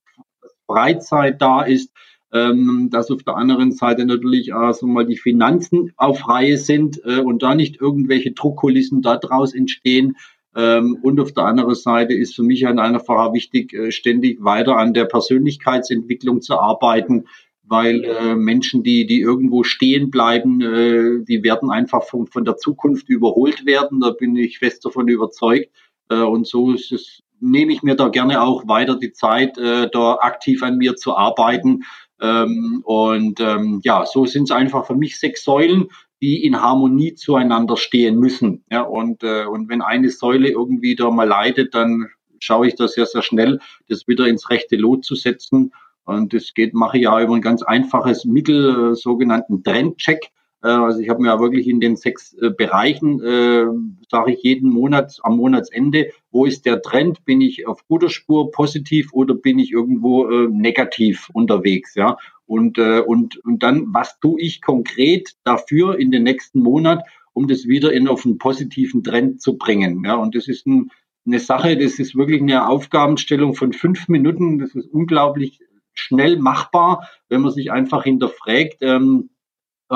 Freizeit da ist, ähm, dass auf der anderen Seite natürlich auch so mal die Finanzen auf Reihe sind äh, und da nicht irgendwelche Druckkulissen daraus entstehen. Ähm, und auf der anderen Seite ist für mich ein einfach wichtig, äh, ständig weiter an der Persönlichkeitsentwicklung zu arbeiten, weil äh, Menschen, die, die irgendwo stehen bleiben, äh, die werden einfach von, von der Zukunft überholt werden. Da bin ich fest davon überzeugt. Äh, und so ist es, nehme ich mir da gerne auch weiter die Zeit, äh, da aktiv an mir zu arbeiten. Ähm, und ähm, ja, so sind es einfach für mich sechs Säulen, die in Harmonie zueinander stehen müssen. Ja, und, äh, und wenn eine Säule irgendwie da mal leidet, dann schaue ich da sehr, sehr schnell, das wieder ins rechte Lot zu setzen. Und das geht, mache ich ja über ein ganz einfaches Mittel, äh, sogenannten Trendcheck. Äh, also ich habe mir ja wirklich in den sechs äh, Bereichen, äh, sage ich jeden Monat am Monatsende, wo ist der Trend? Bin ich auf guter Spur positiv oder bin ich irgendwo äh, negativ unterwegs? Ja, und äh, und und dann was tue ich konkret dafür in den nächsten Monat, um das wieder in auf einen positiven Trend zu bringen? Ja, und das ist ein, eine Sache, das ist wirklich eine Aufgabenstellung von fünf Minuten. Das ist unglaublich schnell machbar, wenn man sich einfach hinterfragt. Ähm, äh,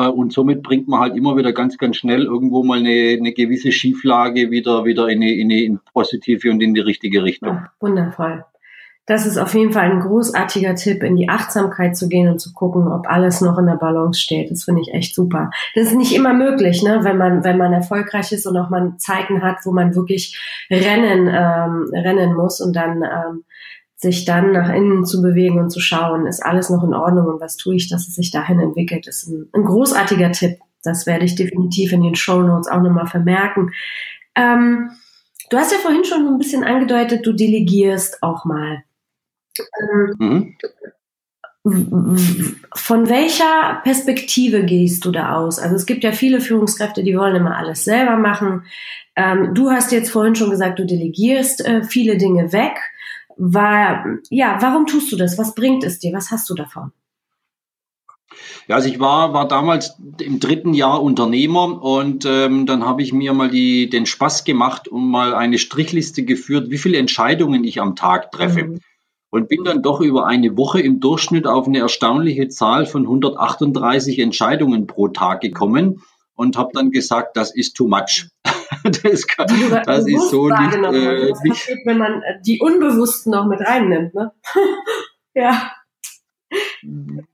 und somit bringt man halt immer wieder ganz, ganz schnell irgendwo mal eine, eine gewisse Schieflage wieder, wieder in eine, in eine positive und in die richtige Richtung. Ja, wundervoll. Das ist auf jeden Fall ein großartiger Tipp, in die Achtsamkeit zu gehen und zu gucken, ob alles noch in der Balance steht. Das finde ich echt super. Das ist nicht immer möglich, ne? wenn man wenn man erfolgreich ist und auch mal Zeiten hat, wo man wirklich rennen ähm, rennen muss und dann ähm, sich dann nach innen zu bewegen und zu schauen, ist alles noch in Ordnung und was tue ich, dass es sich dahin entwickelt, ist ein, ein großartiger Tipp. Das werde ich definitiv in den Show Notes auch nochmal vermerken. Ähm, du hast ja vorhin schon ein bisschen angedeutet, du delegierst auch mal. Ähm, mhm. Von welcher Perspektive gehst du da aus? Also es gibt ja viele Führungskräfte, die wollen immer alles selber machen. Ähm, du hast jetzt vorhin schon gesagt, du delegierst äh, viele Dinge weg war, ja, warum tust du das? Was bringt es dir? Was hast du davon? Ja, also ich war, war damals im dritten Jahr Unternehmer und ähm, dann habe ich mir mal die, den Spaß gemacht und mal eine Strichliste geführt, wie viele Entscheidungen ich am Tag treffe. Mhm. Und bin dann doch über eine Woche im Durchschnitt auf eine erstaunliche Zahl von 138 Entscheidungen pro Tag gekommen und habe dann gesagt, das ist too much. das, kann, das ist so nicht. Äh, das nicht passiert, wenn man äh, die Unbewussten noch mit reinnimmt, ne? ja.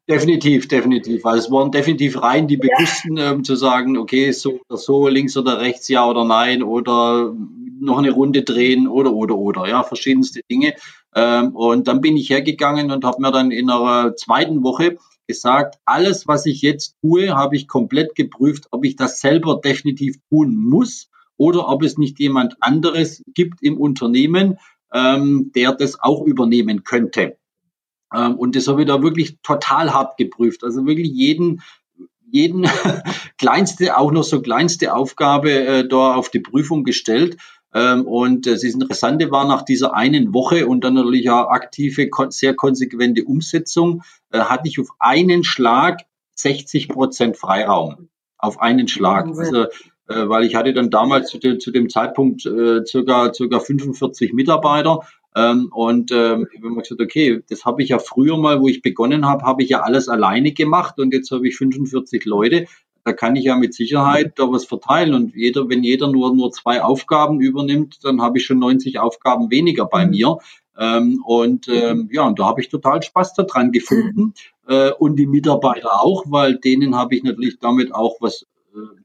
Definitiv, definitiv. Also es waren definitiv rein die Bewussten, ja. ähm, zu sagen, okay, so oder so, links oder rechts, ja oder nein, oder noch eine Runde drehen oder oder oder, ja, verschiedenste Dinge. Ähm, und dann bin ich hergegangen und habe mir dann in einer zweiten Woche gesagt, alles, was ich jetzt tue, habe ich komplett geprüft, ob ich das selber definitiv tun muss oder ob es nicht jemand anderes gibt im Unternehmen, ähm, der das auch übernehmen könnte. Ähm, und das habe ich da wirklich total hart geprüft. Also wirklich jeden, jeden kleinste, auch noch so kleinste Aufgabe äh, da auf die Prüfung gestellt. Ähm, und das Interessante war nach dieser einen Woche und dann natürlich auch aktive, sehr konsequente Umsetzung, äh, hatte ich auf einen Schlag 60 Prozent Freiraum. Auf einen Schlag. Also äh, weil ich hatte dann damals zu dem, zu dem Zeitpunkt äh, circa, circa 45 Mitarbeiter. Ähm, und ähm, ich habe gesagt, okay, das habe ich ja früher mal, wo ich begonnen habe, habe ich ja alles alleine gemacht und jetzt habe ich 45 Leute. Da kann ich ja mit Sicherheit da was verteilen. Und jeder, wenn jeder nur, nur zwei Aufgaben übernimmt, dann habe ich schon 90 Aufgaben weniger bei mhm. mir. Ähm, und ähm, ja, und da habe ich total Spaß daran gefunden. Äh, und die Mitarbeiter auch, weil denen habe ich natürlich damit auch was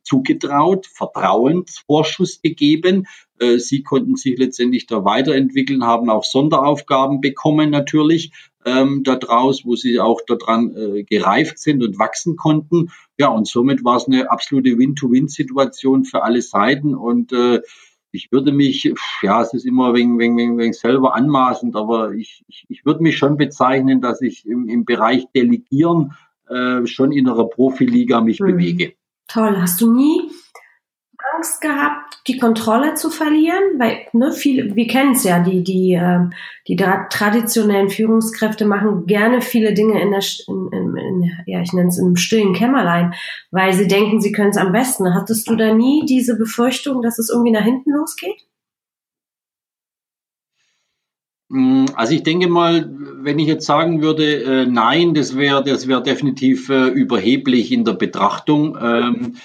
zugetraut, Vertrauensvorschuss gegeben. Äh, sie konnten sich letztendlich da weiterentwickeln, haben auch Sonderaufgaben bekommen natürlich ähm, daraus, wo sie auch daran äh, gereift sind und wachsen konnten. Ja, und somit war es eine absolute Win-to-Win-Situation für alle Seiten und äh, ich würde mich, ja, es ist immer wegen, wegen, wegen, wegen selber anmaßend, aber ich, ich, ich würde mich schon bezeichnen, dass ich im, im Bereich Delegieren äh, schon in einer Profiliga mich mhm. bewege. Toll. Hast du nie Angst gehabt, die Kontrolle zu verlieren? Weil ne, viele, wir kennen es ja, die die äh, die traditionellen Führungskräfte machen gerne viele Dinge in der in, in, in, ja ich nenne es im stillen Kämmerlein, weil sie denken, sie können es am besten. Hattest du da nie diese Befürchtung, dass es irgendwie nach hinten losgeht? Also ich denke mal, wenn ich jetzt sagen würde, äh, nein, das wäre das wäre definitiv äh, überheblich in der Betrachtung. Ähm,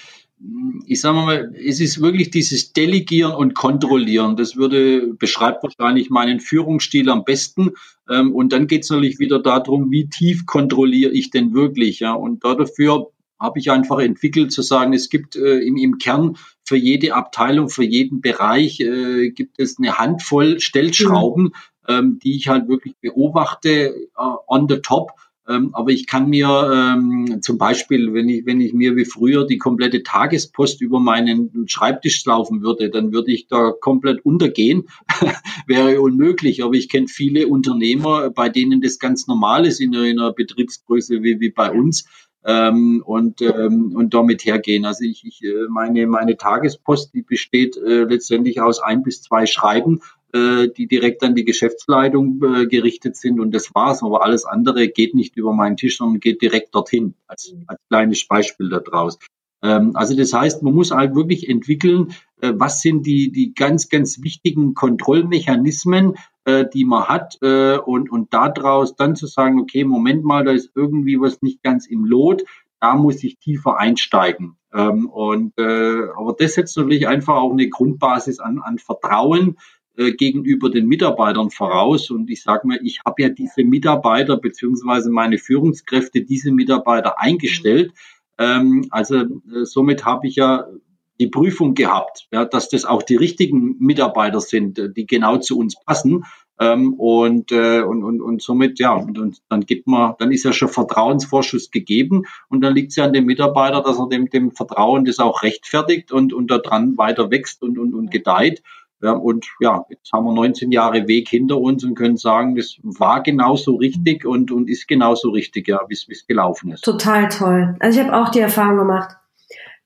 ich sage mal, es ist wirklich dieses Delegieren und Kontrollieren. Das würde, beschreibt wahrscheinlich meinen Führungsstil am besten. Ähm, und dann geht es natürlich wieder darum, wie tief kontrolliere ich denn wirklich. Ja? Und dafür habe ich einfach entwickelt zu sagen, es gibt äh, im, im Kern für jede Abteilung, für jeden Bereich äh, gibt es eine Handvoll Stellschrauben, mhm. Ähm, die ich halt wirklich beobachte äh, on the top ähm, aber ich kann mir ähm, zum Beispiel, wenn ich, wenn ich mir wie früher die komplette Tagespost über meinen Schreibtisch laufen würde, dann würde ich da komplett untergehen. Wäre unmöglich. Aber ich kenne viele Unternehmer, bei denen das ganz normal ist in einer, in einer Betriebsgröße wie, wie bei uns. Ähm, und, ähm, und damit hergehen. Also ich, ich äh, meine, meine Tagespost, die besteht äh, letztendlich aus ein bis zwei Schreiben, die direkt an die Geschäftsleitung äh, gerichtet sind und das war's. Aber alles andere geht nicht über meinen Tisch, sondern geht direkt dorthin, als, als kleines Beispiel daraus. Ähm, also das heißt, man muss halt wirklich entwickeln, äh, was sind die, die ganz, ganz wichtigen Kontrollmechanismen, äh, die man hat äh, und, und daraus dann zu sagen, okay, Moment mal, da ist irgendwie was nicht ganz im Lot, da muss ich tiefer einsteigen. Ähm, und äh, aber das setzt natürlich einfach auch eine Grundbasis an, an Vertrauen, äh, gegenüber den Mitarbeitern voraus. Und ich sage mal, ich habe ja diese Mitarbeiter beziehungsweise meine Führungskräfte diese Mitarbeiter eingestellt. Ähm, also äh, somit habe ich ja die Prüfung gehabt, ja, dass das auch die richtigen Mitarbeiter sind, äh, die genau zu uns passen. Ähm, und, äh, und, und, und somit, ja, und, und dann gibt man, dann ist ja schon Vertrauensvorschuss gegeben und dann liegt es ja an dem Mitarbeiter, dass er dem, dem Vertrauen das auch rechtfertigt und, und daran weiter wächst und, und, und gedeiht. Und ja, jetzt haben wir 19 Jahre Weg hinter uns und können sagen, das war genauso richtig und, und ist genauso richtig, ja, wie es gelaufen ist. Total toll. Also ich habe auch die Erfahrung gemacht,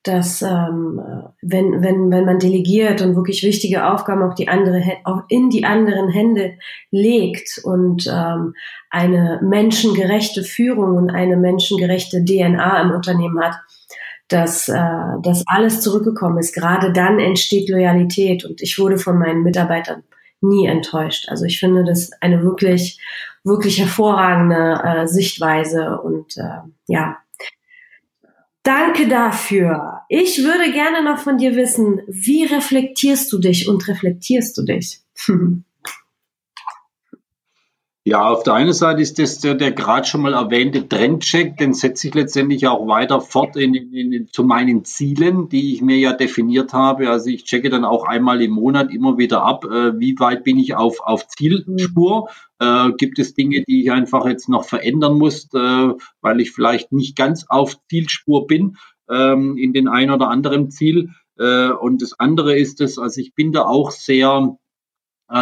dass ähm, wenn, wenn, wenn man delegiert und wirklich wichtige Aufgaben auch die andere auch in die anderen Hände legt und ähm, eine menschengerechte Führung und eine menschengerechte DNA im Unternehmen hat, dass äh, das alles zurückgekommen ist. Gerade dann entsteht Loyalität und ich wurde von meinen Mitarbeitern nie enttäuscht. Also ich finde das eine wirklich, wirklich hervorragende äh, Sichtweise und äh, ja. Danke dafür. Ich würde gerne noch von dir wissen, wie reflektierst du dich und reflektierst du dich? Ja, auf der einen Seite ist das der, der gerade schon mal erwähnte Trendcheck, den setze ich letztendlich auch weiter fort in, in, in, zu meinen Zielen, die ich mir ja definiert habe. Also ich checke dann auch einmal im Monat immer wieder ab, äh, wie weit bin ich auf, auf Zielspur. Äh, gibt es Dinge, die ich einfach jetzt noch verändern muss, äh, weil ich vielleicht nicht ganz auf Zielspur bin ähm, in den ein oder anderen Ziel. Äh, und das andere ist es, also ich bin da auch sehr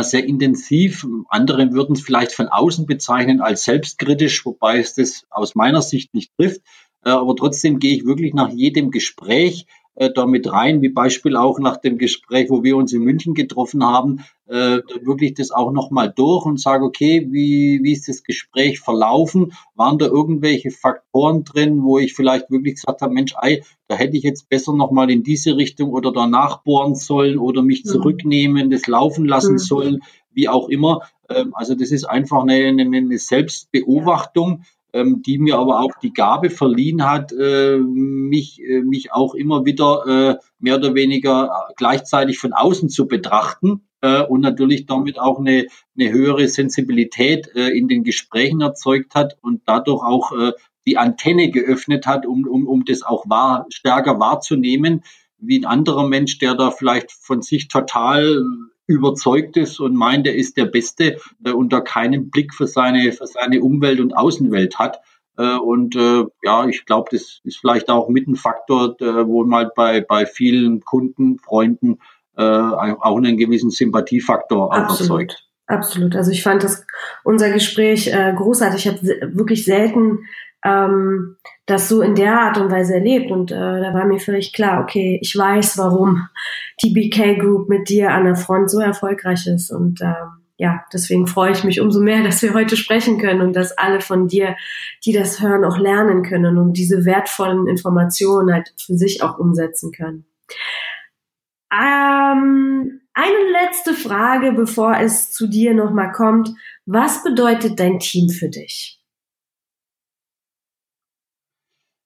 sehr intensiv. Andere würden es vielleicht von außen bezeichnen als selbstkritisch, wobei es das aus meiner Sicht nicht trifft. Äh, aber trotzdem gehe ich wirklich nach jedem Gespräch äh, damit rein, wie Beispiel auch nach dem Gespräch, wo wir uns in München getroffen haben, äh, wirklich das auch nochmal durch und sage, okay, wie, wie ist das Gespräch verlaufen? Waren da irgendwelche Faktoren drin, wo ich vielleicht wirklich gesagt habe, Mensch, ei, da hätte ich jetzt besser nochmal in diese Richtung oder danach bohren sollen oder mich mhm. zurücknehmen, das laufen lassen mhm. sollen, wie auch immer. Ähm, also das ist einfach eine, eine, eine Selbstbeobachtung, ähm, die mir aber auch die Gabe verliehen hat, äh, mich, äh, mich auch immer wieder äh, mehr oder weniger gleichzeitig von außen zu betrachten äh, und natürlich damit auch eine, eine höhere Sensibilität äh, in den Gesprächen erzeugt hat und dadurch auch äh, die Antenne geöffnet hat, um, um, um das auch wahr, stärker wahrzunehmen, wie ein anderer Mensch, der da vielleicht von sich total überzeugt ist und meint, er ist der Beste und da keinen Blick für seine, für seine Umwelt und Außenwelt hat. Äh, und äh, ja, ich glaube, das ist vielleicht auch mit ein Faktor, äh, wo mal bei, bei vielen Kunden, Freunden äh, auch einen gewissen Sympathiefaktor auch Absolut. erzeugt. Absolut. Also ich fand das unser Gespräch äh, großartig. Ich habe wirklich selten ähm, das so in der Art und Weise erlebt. Und äh, da war mir völlig klar, okay, ich weiß, warum die BK Group mit dir an der Front so erfolgreich ist. Und ähm, ja, deswegen freue ich mich umso mehr, dass wir heute sprechen können und dass alle von dir, die das hören, auch lernen können und diese wertvollen Informationen halt für sich auch umsetzen können. Ähm, eine letzte Frage, bevor es zu dir nochmal kommt. Was bedeutet dein Team für dich?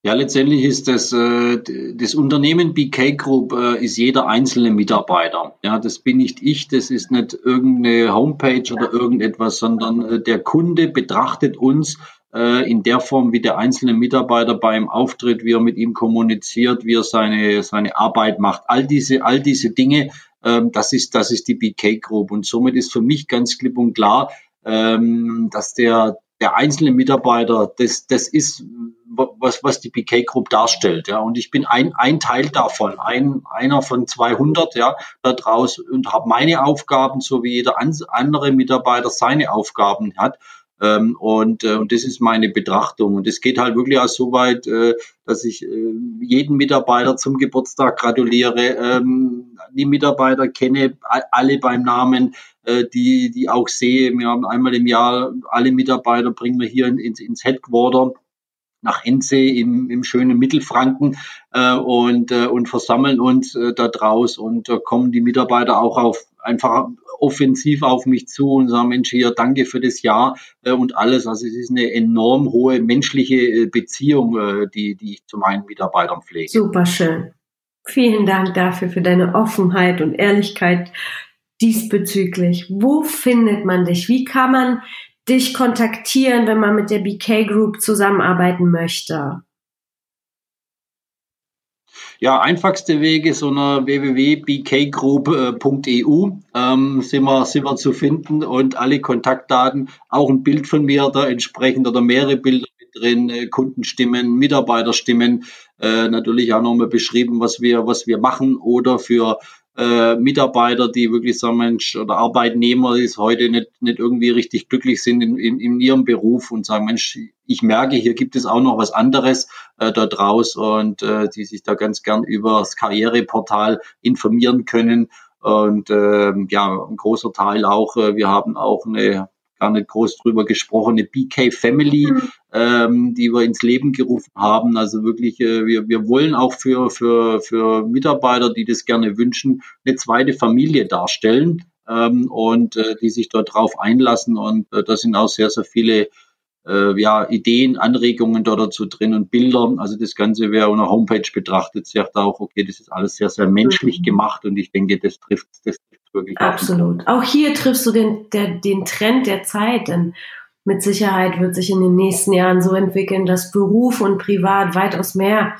Ja, letztendlich ist das, äh, das Unternehmen BK Group äh, ist jeder einzelne Mitarbeiter. Ja, das bin nicht ich, das ist nicht irgendeine Homepage oder irgendetwas, sondern äh, der Kunde betrachtet uns äh, in der Form, wie der einzelne Mitarbeiter beim Auftritt, wie er mit ihm kommuniziert, wie er seine, seine Arbeit macht. All diese, all diese Dinge, ähm, das ist, das ist die BK Group. Und somit ist für mich ganz klipp und klar, ähm, dass der, der einzelne Mitarbeiter, das, das ist, was, was die PK Group darstellt, ja. Und ich bin ein, ein Teil davon, ein, einer von 200, ja, da draußen und habe meine Aufgaben, so wie jeder andere Mitarbeiter seine Aufgaben hat. Ähm, und, äh, und das ist meine Betrachtung. Und es geht halt wirklich auch so weit, äh, dass ich äh, jeden Mitarbeiter zum Geburtstag gratuliere, ähm, die Mitarbeiter kenne, alle beim Namen, äh, die, die auch sehe. Wir haben einmal im Jahr alle Mitarbeiter bringen wir hier ins, ins Headquarter nach Ennsee im, im schönen Mittelfranken äh, und, äh, und versammeln uns äh, da draus und äh, kommen die Mitarbeiter auch auf einfach offensiv auf mich zu und sagen, Mensch, hier, danke für das Jahr äh, und alles. Also es ist eine enorm hohe menschliche äh, Beziehung, äh, die, die ich zu meinen Mitarbeitern pflege. Super schön. Vielen Dank dafür, für deine Offenheit und Ehrlichkeit diesbezüglich. Wo findet man dich? Wie kann man dich kontaktieren, wenn man mit der BK Group zusammenarbeiten möchte? Ja, einfachste Wege so einer www.bkgroup.eu ähm, sind, wir, sind wir zu finden und alle Kontaktdaten, auch ein Bild von mir da entsprechend oder mehrere Bilder mit drin, äh, Kundenstimmen, Mitarbeiterstimmen, äh, natürlich auch nochmal beschrieben, was wir, was wir machen oder für äh, Mitarbeiter, die wirklich sagen, Mensch, oder Arbeitnehmer, die heute nicht, nicht irgendwie richtig glücklich sind in, in, in ihrem Beruf und sagen, Mensch, ich merke, hier gibt es auch noch was anderes äh, da draus und äh, die sich da ganz gern über das Karriereportal informieren können. Und äh, ja, ein großer Teil auch, äh, wir haben auch eine gar nicht groß drüber gesprochen, eine BK Family, mhm. Ähm, die wir ins Leben gerufen haben. Also wirklich, äh, wir, wir wollen auch für, für, für Mitarbeiter, die das gerne wünschen, eine zweite Familie darstellen ähm, und äh, die sich dort drauf einlassen. Und äh, da sind auch sehr, sehr viele äh, ja, Ideen, Anregungen dort dazu drin und Bilder. Also das Ganze, wer auf einer Homepage betrachtet, sagt auch, okay, das ist alles sehr, sehr menschlich mhm. gemacht und ich denke, das trifft, das trifft wirklich. Absolut. Auch hier triffst du den, der, den Trend der Zeit, denn mit Sicherheit wird sich in den nächsten Jahren so entwickeln, dass Beruf und Privat weitaus mehr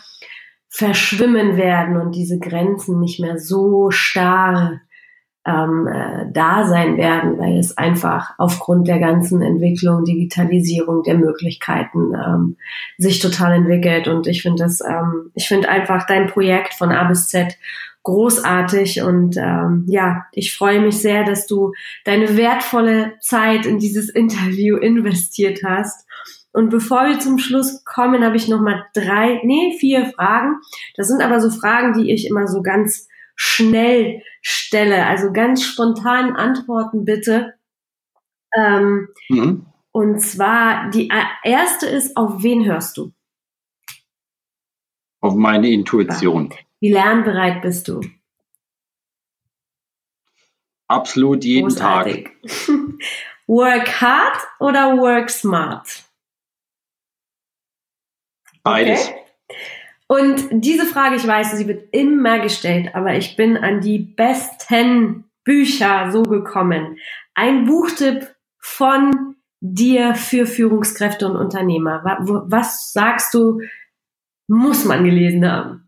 verschwimmen werden und diese Grenzen nicht mehr so starr ähm, äh, da sein werden, weil es einfach aufgrund der ganzen Entwicklung, Digitalisierung der Möglichkeiten ähm, sich total entwickelt. Und ich finde das, ähm, ich finde einfach dein Projekt von A bis Z großartig und ähm, ja, ich freue mich sehr, dass du deine wertvolle Zeit in dieses Interview investiert hast. Und bevor wir zum Schluss kommen, habe ich noch mal drei, nee, vier Fragen. Das sind aber so Fragen, die ich immer so ganz schnell stelle. Also ganz spontan antworten bitte. Ähm, mhm. Und zwar, die erste ist, auf wen hörst du? Auf meine Intuition. Wie lernbereit bist du? Absolut jeden Großartig. Tag. work hard oder work smart? Beides. Okay. Und diese Frage, ich weiß, sie wird immer gestellt, aber ich bin an die besten Bücher so gekommen. Ein Buchtipp von dir für Führungskräfte und Unternehmer. Was sagst du, muss man gelesen haben?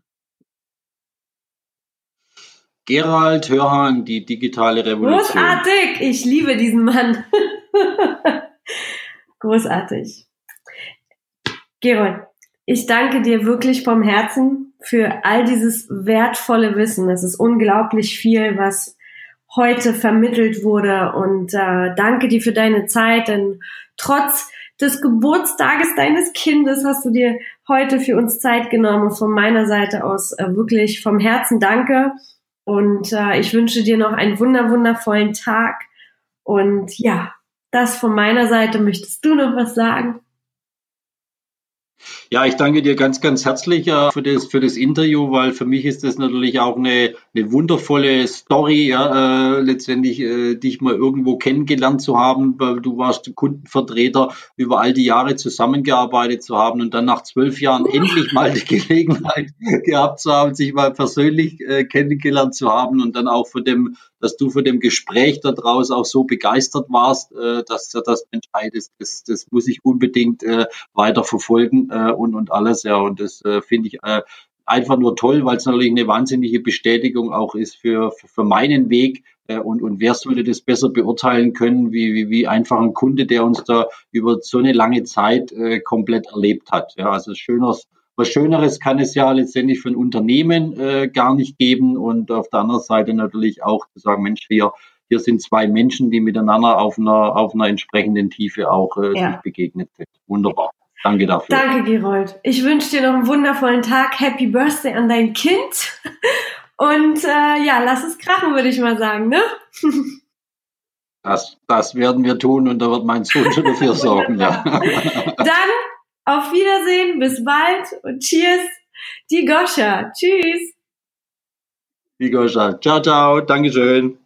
Gerald Hörhan, die digitale Revolution. Großartig! Ich liebe diesen Mann. Großartig. Gerold, ich danke dir wirklich vom Herzen für all dieses wertvolle Wissen. Es ist unglaublich viel, was heute vermittelt wurde. Und äh, danke dir für deine Zeit, denn trotz des Geburtstages deines Kindes hast du dir heute für uns Zeit genommen. Von meiner Seite aus äh, wirklich vom Herzen danke. Und äh, ich wünsche dir noch einen wunder wundervollen Tag. Und ja, das von meiner Seite. Möchtest du noch was sagen? Ja, ich danke dir ganz, ganz herzlich äh, für, das, für das Interview, weil für mich ist das natürlich auch eine, eine wundervolle Story, ja, äh, letztendlich äh, dich mal irgendwo kennengelernt zu haben, weil du warst Kundenvertreter, über all die Jahre zusammengearbeitet zu haben und dann nach zwölf Jahren endlich mal die Gelegenheit gehabt zu haben, sich mal persönlich äh, kennengelernt zu haben und dann auch von dem dass du von dem Gespräch daraus auch so begeistert warst, äh, dass du das entscheidest. Das, das muss ich unbedingt äh, weiter verfolgen äh, und, und alles. Ja, und das äh, finde ich äh, einfach nur toll, weil es natürlich eine wahnsinnige Bestätigung auch ist für, für, meinen Weg. Äh, und, und wer sollte das besser beurteilen können, wie, wie, wie einfach ein Kunde, der uns da über so eine lange Zeit äh, komplett erlebt hat. Ja, also schönes was Schöneres kann es ja letztendlich für ein Unternehmen äh, gar nicht geben und auf der anderen Seite natürlich auch zu sagen, Mensch, hier, hier sind zwei Menschen, die miteinander auf einer, auf einer entsprechenden Tiefe auch äh, ja. sich begegnet sind. Wunderbar. Danke dafür. Danke, Gerold. Ich wünsche dir noch einen wundervollen Tag. Happy Birthday an dein Kind. Und äh, ja, lass es krachen, würde ich mal sagen, ne? Das, das werden wir tun und da wird mein Sohn schon dafür sorgen. ja. Dann auf Wiedersehen, bis bald und cheers, die Goscha. Tschüss. Die Goscha. Ciao, ciao. Dankeschön.